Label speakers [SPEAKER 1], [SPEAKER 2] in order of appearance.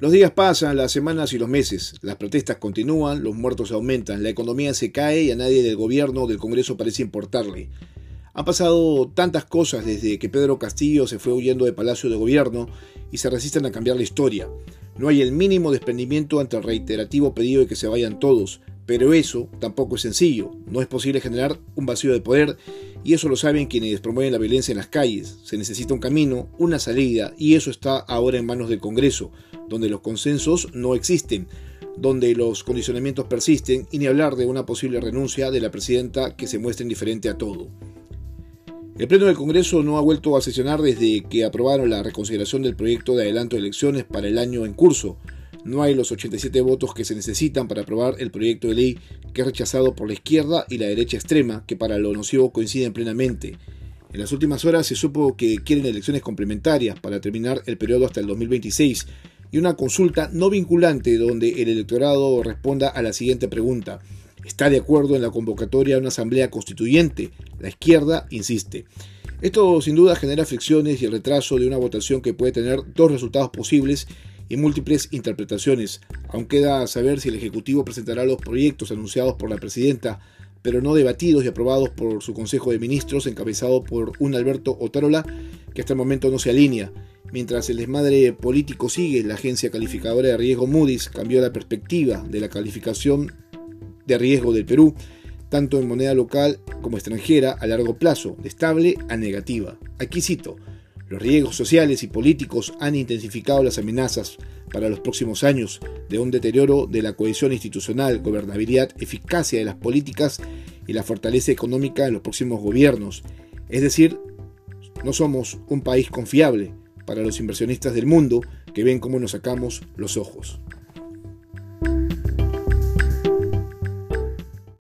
[SPEAKER 1] Los días pasan, las semanas y los meses. Las protestas continúan, los muertos aumentan, la economía se cae y a nadie del gobierno o del Congreso parece importarle. Han pasado tantas cosas desde que Pedro Castillo se fue huyendo de Palacio de Gobierno y se resisten a cambiar la historia. No hay el mínimo desprendimiento ante el reiterativo pedido de que se vayan todos, pero eso tampoco es sencillo. No es posible generar un vacío de poder y eso lo saben quienes promueven la violencia en las calles. Se necesita un camino, una salida y eso está ahora en manos del Congreso, donde los consensos no existen, donde los condicionamientos persisten y ni hablar de una posible renuncia de la presidenta que se muestre indiferente a todo. El Pleno del Congreso no ha vuelto a sesionar desde que aprobaron la reconsideración del proyecto de adelanto de elecciones para el año en curso, no hay los 87 votos que se necesitan para aprobar el proyecto de ley que es rechazado por la izquierda y la derecha extrema, que para lo nocivo coinciden plenamente. En las últimas horas se supo que quieren elecciones complementarias para terminar el periodo hasta el 2026 y una consulta no vinculante donde el electorado responda a la siguiente pregunta. ¿Está de acuerdo en la convocatoria a una asamblea constituyente? La izquierda insiste. Esto sin duda genera fricciones y el retraso de una votación que puede tener dos resultados posibles y múltiples interpretaciones. Aún queda saber si el Ejecutivo presentará los proyectos anunciados por la presidenta, pero no debatidos y aprobados por su Consejo de Ministros, encabezado por un Alberto Otárola, que hasta el momento no se alinea. Mientras el desmadre político sigue, la agencia calificadora de riesgo Moody's cambió la perspectiva de la calificación de riesgo del Perú, tanto en moneda local como extranjera, a largo plazo, de estable a negativa. Aquí cito, los riesgos sociales y políticos han intensificado las amenazas para los próximos años de un deterioro de la cohesión institucional, gobernabilidad, eficacia de las políticas y la fortaleza económica de los próximos gobiernos. Es decir, no somos un país confiable para los inversionistas del mundo que ven cómo nos sacamos los ojos.